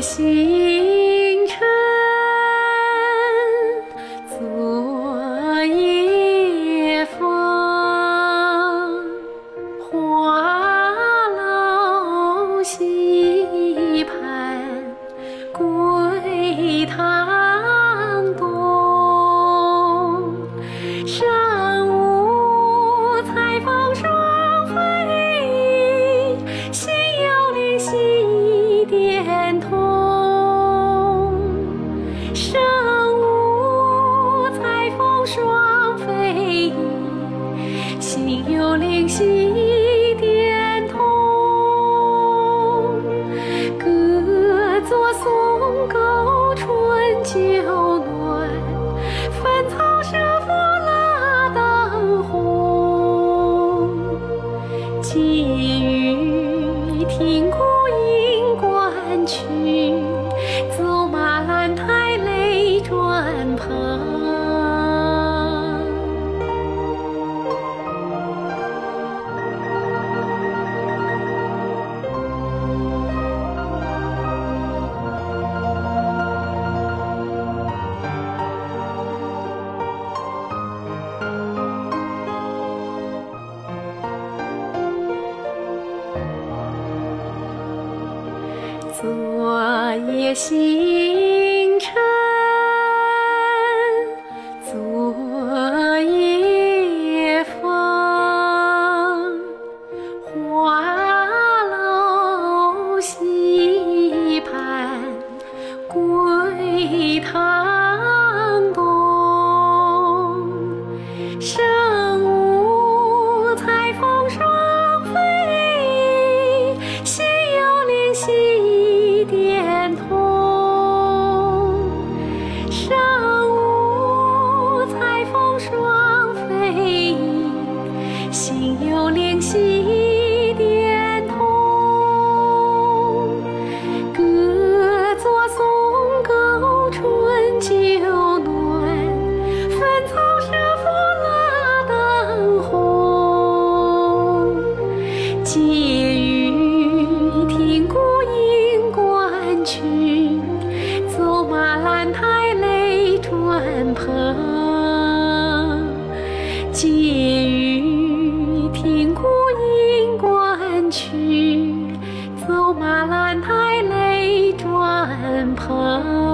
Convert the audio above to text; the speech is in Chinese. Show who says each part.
Speaker 1: 心。昨夜星心有灵犀一点通，各座松高。春酒暖，分草沙风了灯红。金语听孤影，观群走马兰台，泪转蓬。去走马兰台泪转蓬